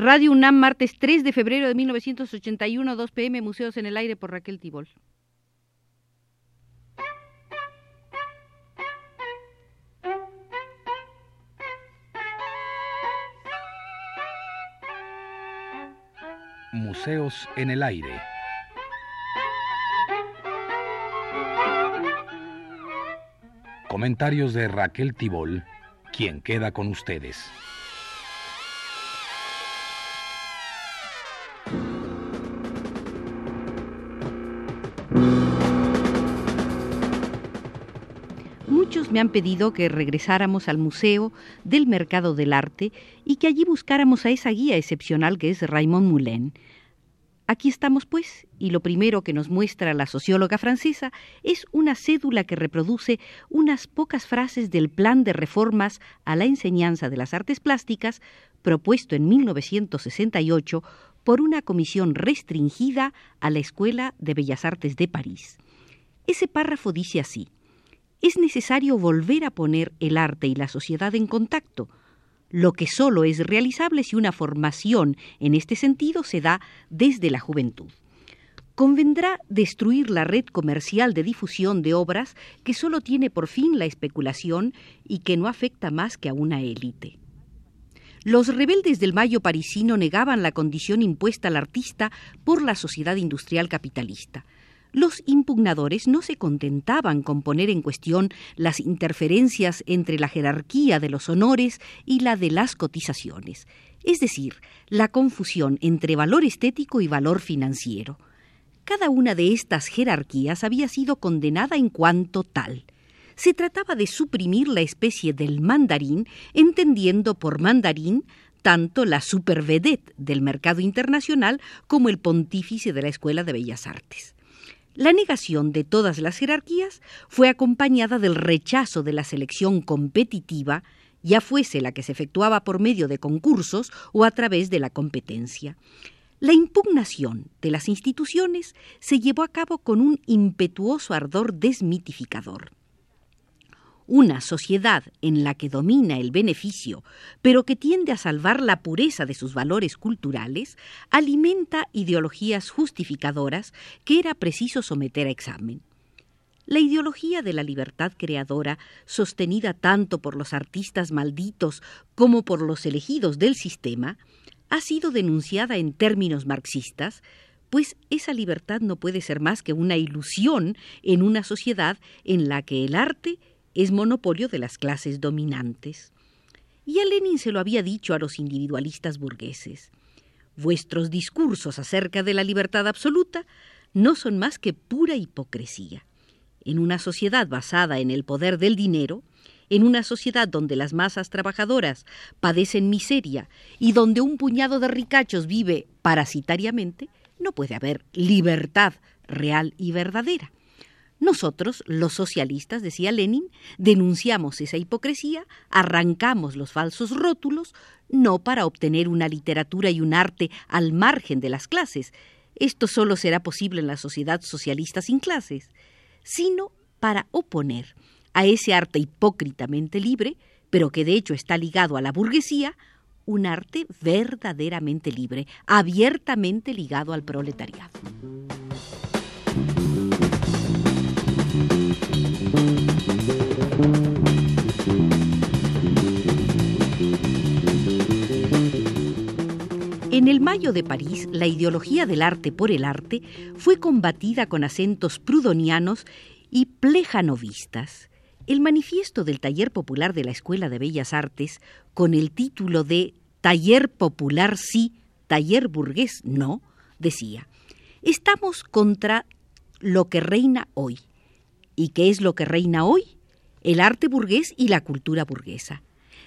Radio UNAM, martes 3 de febrero de 1981, 2 pm, Museos en el Aire por Raquel Tibol. Museos en el Aire. Comentarios de Raquel Tibol, quien queda con ustedes. Me han pedido que regresáramos al Museo del Mercado del Arte y que allí buscáramos a esa guía excepcional que es Raymond Moulin. Aquí estamos, pues, y lo primero que nos muestra la socióloga francesa es una cédula que reproduce unas pocas frases del plan de reformas a la enseñanza de las artes plásticas propuesto en 1968 por una comisión restringida a la Escuela de Bellas Artes de París. Ese párrafo dice así es necesario volver a poner el arte y la sociedad en contacto, lo que solo es realizable si una formación en este sentido se da desde la juventud. Convendrá destruir la red comercial de difusión de obras que solo tiene por fin la especulación y que no afecta más que a una élite. Los rebeldes del Mayo parisino negaban la condición impuesta al artista por la sociedad industrial capitalista. Los impugnadores no se contentaban con poner en cuestión las interferencias entre la jerarquía de los honores y la de las cotizaciones, es decir, la confusión entre valor estético y valor financiero. Cada una de estas jerarquías había sido condenada en cuanto tal. Se trataba de suprimir la especie del mandarín, entendiendo por mandarín tanto la supervedette del mercado internacional como el pontífice de la Escuela de Bellas Artes. La negación de todas las jerarquías fue acompañada del rechazo de la selección competitiva, ya fuese la que se efectuaba por medio de concursos o a través de la competencia. La impugnación de las instituciones se llevó a cabo con un impetuoso ardor desmitificador una sociedad en la que domina el beneficio, pero que tiende a salvar la pureza de sus valores culturales, alimenta ideologías justificadoras que era preciso someter a examen. La ideología de la libertad creadora, sostenida tanto por los artistas malditos como por los elegidos del sistema, ha sido denunciada en términos marxistas, pues esa libertad no puede ser más que una ilusión en una sociedad en la que el arte es monopolio de las clases dominantes. Y a Lenin se lo había dicho a los individualistas burgueses. Vuestros discursos acerca de la libertad absoluta no son más que pura hipocresía. En una sociedad basada en el poder del dinero, en una sociedad donde las masas trabajadoras padecen miseria y donde un puñado de ricachos vive parasitariamente, no puede haber libertad real y verdadera. Nosotros, los socialistas, decía Lenin, denunciamos esa hipocresía, arrancamos los falsos rótulos, no para obtener una literatura y un arte al margen de las clases, esto solo será posible en la sociedad socialista sin clases, sino para oponer a ese arte hipócritamente libre, pero que de hecho está ligado a la burguesía, un arte verdaderamente libre, abiertamente ligado al proletariado. En el Mayo de París, la ideología del arte por el arte fue combatida con acentos prudonianos y plejanovistas. El manifiesto del Taller Popular de la Escuela de Bellas Artes, con el título de Taller Popular sí, Taller Burgués no, decía, estamos contra lo que reina hoy. ¿Y qué es lo que reina hoy? El arte burgués y la cultura burguesa.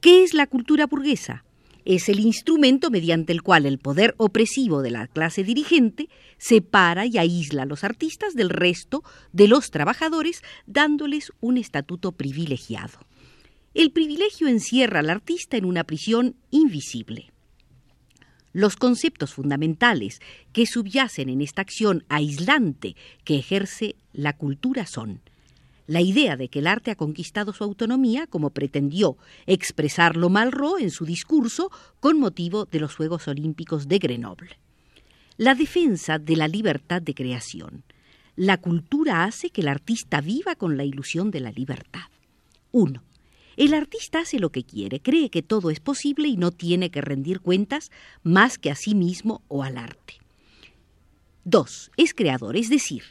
¿Qué es la cultura burguesa? Es el instrumento mediante el cual el poder opresivo de la clase dirigente separa y aísla a los artistas del resto de los trabajadores, dándoles un estatuto privilegiado. El privilegio encierra al artista en una prisión invisible. Los conceptos fundamentales que subyacen en esta acción aislante que ejerce la cultura son la idea de que el arte ha conquistado su autonomía, como pretendió expresarlo Malraux en su discurso con motivo de los Juegos Olímpicos de Grenoble. La defensa de la libertad de creación. La cultura hace que el artista viva con la ilusión de la libertad. 1. El artista hace lo que quiere, cree que todo es posible y no tiene que rendir cuentas más que a sí mismo o al arte. 2. Es creador, es decir,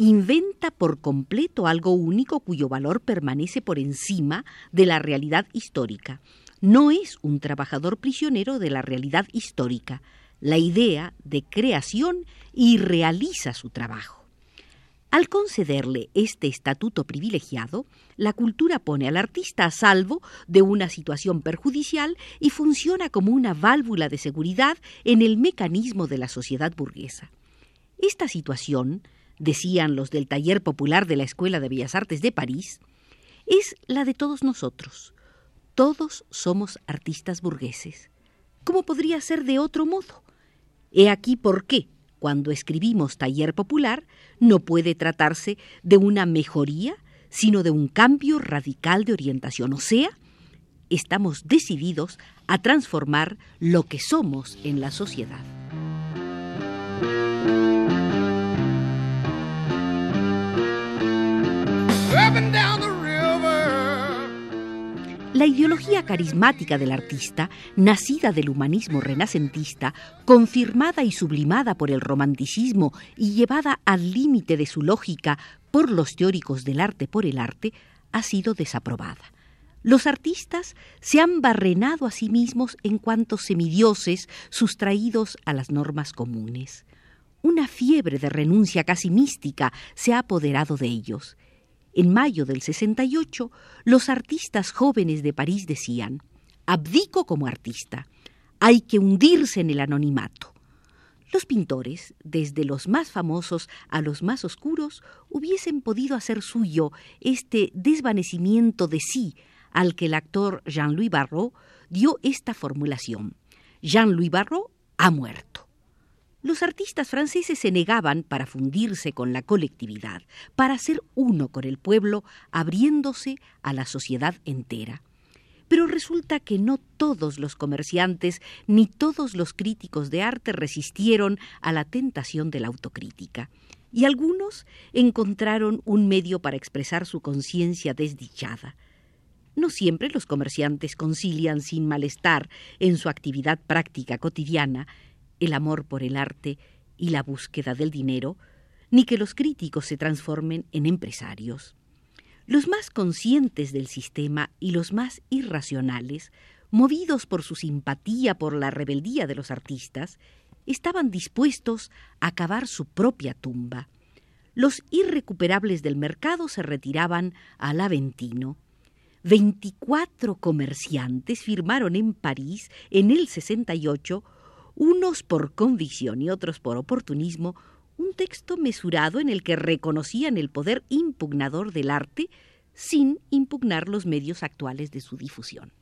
inventa por completo algo único cuyo valor permanece por encima de la realidad histórica. No es un trabajador prisionero de la realidad histórica, la idea de creación y realiza su trabajo. Al concederle este estatuto privilegiado, la cultura pone al artista a salvo de una situación perjudicial y funciona como una válvula de seguridad en el mecanismo de la sociedad burguesa. Esta situación decían los del taller popular de la Escuela de Bellas Artes de París, es la de todos nosotros. Todos somos artistas burgueses. ¿Cómo podría ser de otro modo? He aquí por qué, cuando escribimos taller popular, no puede tratarse de una mejoría, sino de un cambio radical de orientación. O sea, estamos decididos a transformar lo que somos en la sociedad. La ideología carismática del artista, nacida del humanismo renacentista, confirmada y sublimada por el romanticismo y llevada al límite de su lógica por los teóricos del arte por el arte, ha sido desaprobada. Los artistas se han barrenado a sí mismos en cuanto semidioses sustraídos a las normas comunes. Una fiebre de renuncia casi mística se ha apoderado de ellos en mayo del 68, los artistas jóvenes de París decían, abdico como artista, hay que hundirse en el anonimato. Los pintores, desde los más famosos a los más oscuros, hubiesen podido hacer suyo este desvanecimiento de sí al que el actor Jean-Louis Barrault dio esta formulación. Jean-Louis Barrault ha muerto. Los artistas franceses se negaban para fundirse con la colectividad, para ser uno con el pueblo, abriéndose a la sociedad entera. Pero resulta que no todos los comerciantes ni todos los críticos de arte resistieron a la tentación de la autocrítica, y algunos encontraron un medio para expresar su conciencia desdichada. No siempre los comerciantes concilian sin malestar en su actividad práctica cotidiana el amor por el arte y la búsqueda del dinero, ni que los críticos se transformen en empresarios. Los más conscientes del sistema y los más irracionales, movidos por su simpatía por la rebeldía de los artistas, estaban dispuestos a cavar su propia tumba. Los irrecuperables del mercado se retiraban al Aventino. Veinticuatro comerciantes firmaron en París en el 68 unos por convicción y otros por oportunismo, un texto mesurado en el que reconocían el poder impugnador del arte sin impugnar los medios actuales de su difusión.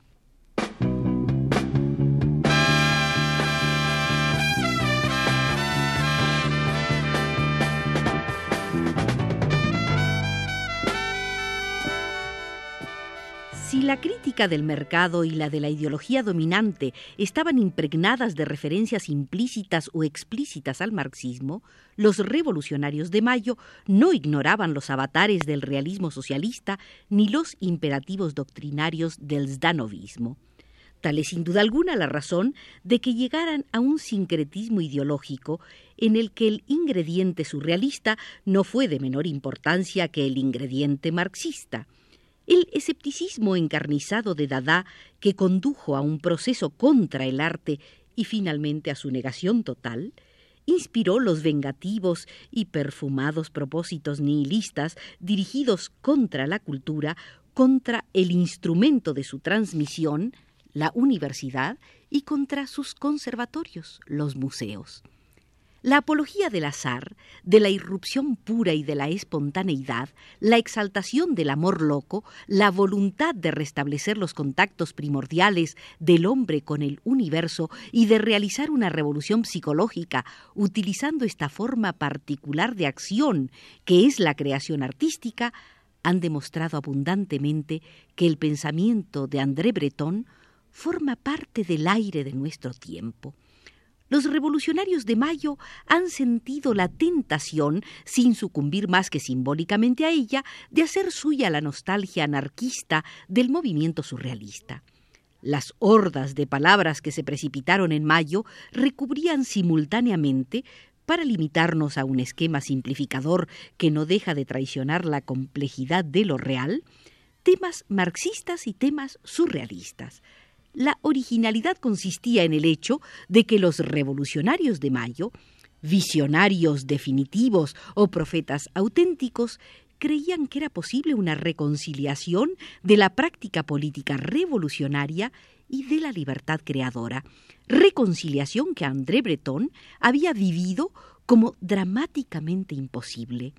La crítica del mercado y la de la ideología dominante estaban impregnadas de referencias implícitas o explícitas al marxismo, los revolucionarios de Mayo no ignoraban los avatares del realismo socialista ni los imperativos doctrinarios del zdanovismo. Tal es sin duda alguna la razón de que llegaran a un sincretismo ideológico en el que el ingrediente surrealista no fue de menor importancia que el ingrediente marxista. El escepticismo encarnizado de Dada, que condujo a un proceso contra el arte y finalmente a su negación total, inspiró los vengativos y perfumados propósitos nihilistas dirigidos contra la cultura, contra el instrumento de su transmisión, la universidad, y contra sus conservatorios, los museos. La apología del azar, de la irrupción pura y de la espontaneidad, la exaltación del amor loco, la voluntad de restablecer los contactos primordiales del hombre con el universo y de realizar una revolución psicológica utilizando esta forma particular de acción que es la creación artística, han demostrado abundantemente que el pensamiento de André Breton forma parte del aire de nuestro tiempo. Los revolucionarios de Mayo han sentido la tentación, sin sucumbir más que simbólicamente a ella, de hacer suya la nostalgia anarquista del movimiento surrealista. Las hordas de palabras que se precipitaron en Mayo recubrían simultáneamente para limitarnos a un esquema simplificador que no deja de traicionar la complejidad de lo real, temas marxistas y temas surrealistas. La originalidad consistía en el hecho de que los revolucionarios de Mayo, visionarios definitivos o profetas auténticos, creían que era posible una reconciliación de la práctica política revolucionaria y de la libertad creadora, reconciliación que André Breton había vivido como dramáticamente imposible.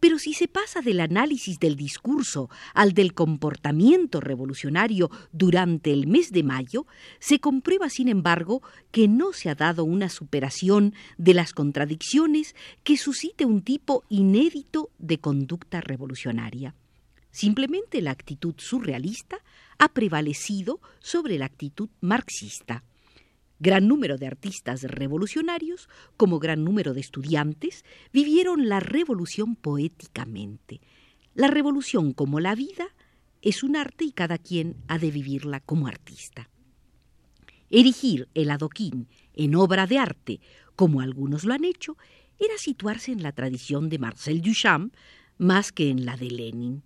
Pero si se pasa del análisis del discurso al del comportamiento revolucionario durante el mes de mayo, se comprueba, sin embargo, que no se ha dado una superación de las contradicciones que suscite un tipo inédito de conducta revolucionaria. Simplemente la actitud surrealista ha prevalecido sobre la actitud marxista. Gran número de artistas revolucionarios, como gran número de estudiantes, vivieron la revolución poéticamente. La revolución como la vida es un arte y cada quien ha de vivirla como artista. Erigir el adoquín en obra de arte, como algunos lo han hecho, era situarse en la tradición de Marcel Duchamp más que en la de Lenin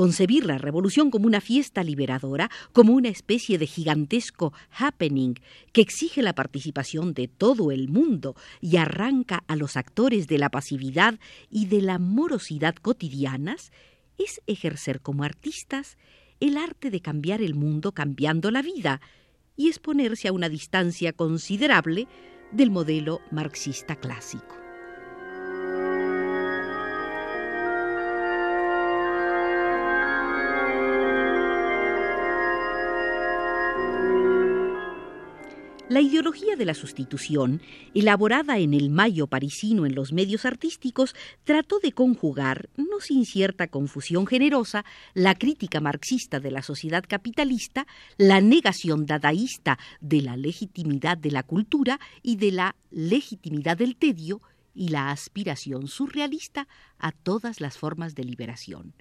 concebir la revolución como una fiesta liberadora, como una especie de gigantesco happening que exige la participación de todo el mundo y arranca a los actores de la pasividad y de la morosidad cotidianas, es ejercer como artistas el arte de cambiar el mundo cambiando la vida y exponerse a una distancia considerable del modelo marxista clásico. La ideología de la sustitución, elaborada en el mayo parisino en los medios artísticos, trató de conjugar, no sin cierta confusión generosa, la crítica marxista de la sociedad capitalista, la negación dadaísta de la legitimidad de la cultura y de la legitimidad del tedio, y la aspiración surrealista a todas las formas de liberación.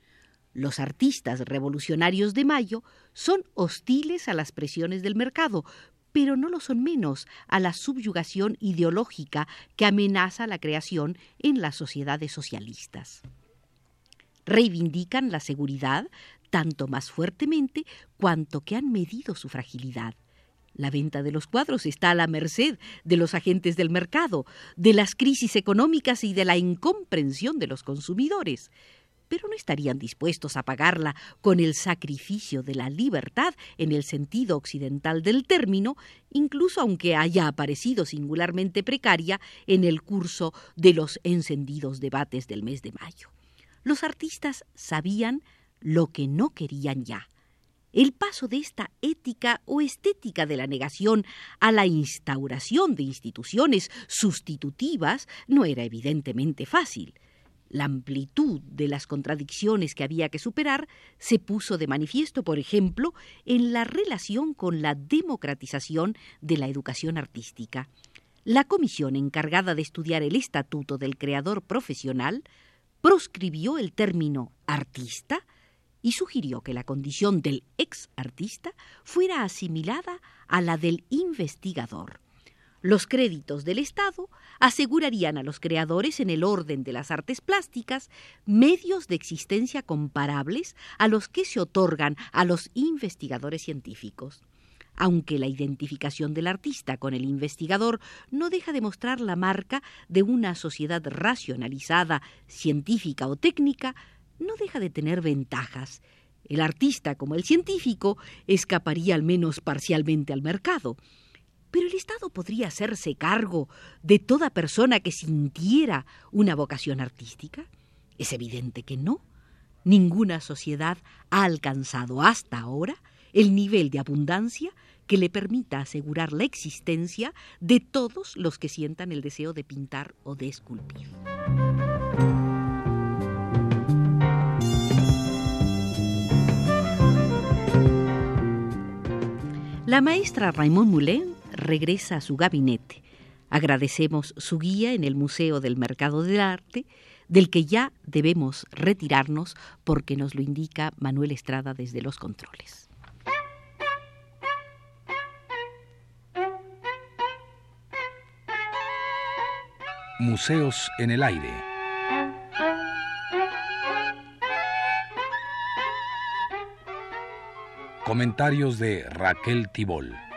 Los artistas revolucionarios de Mayo son hostiles a las presiones del mercado, pero no lo son menos a la subyugación ideológica que amenaza la creación en las sociedades socialistas. Reivindican la seguridad tanto más fuertemente cuanto que han medido su fragilidad. La venta de los cuadros está a la merced de los agentes del mercado, de las crisis económicas y de la incomprensión de los consumidores pero no estarían dispuestos a pagarla con el sacrificio de la libertad en el sentido occidental del término, incluso aunque haya aparecido singularmente precaria en el curso de los encendidos debates del mes de mayo. Los artistas sabían lo que no querían ya. El paso de esta ética o estética de la negación a la instauración de instituciones sustitutivas no era evidentemente fácil. La amplitud de las contradicciones que había que superar se puso de manifiesto, por ejemplo, en la relación con la democratización de la educación artística. La comisión encargada de estudiar el estatuto del creador profesional proscribió el término artista y sugirió que la condición del ex artista fuera asimilada a la del investigador. Los créditos del Estado asegurarían a los creadores en el orden de las artes plásticas medios de existencia comparables a los que se otorgan a los investigadores científicos. Aunque la identificación del artista con el investigador no deja de mostrar la marca de una sociedad racionalizada, científica o técnica, no deja de tener ventajas. El artista, como el científico, escaparía al menos parcialmente al mercado pero el Estado podría hacerse cargo de toda persona que sintiera una vocación artística? Es evidente que no. Ninguna sociedad ha alcanzado hasta ahora el nivel de abundancia que le permita asegurar la existencia de todos los que sientan el deseo de pintar o de esculpir. La maestra Raymond Moulin regresa a su gabinete. Agradecemos su guía en el Museo del Mercado del Arte, del que ya debemos retirarnos porque nos lo indica Manuel Estrada desde los controles. Museos en el aire. Comentarios de Raquel Tibol.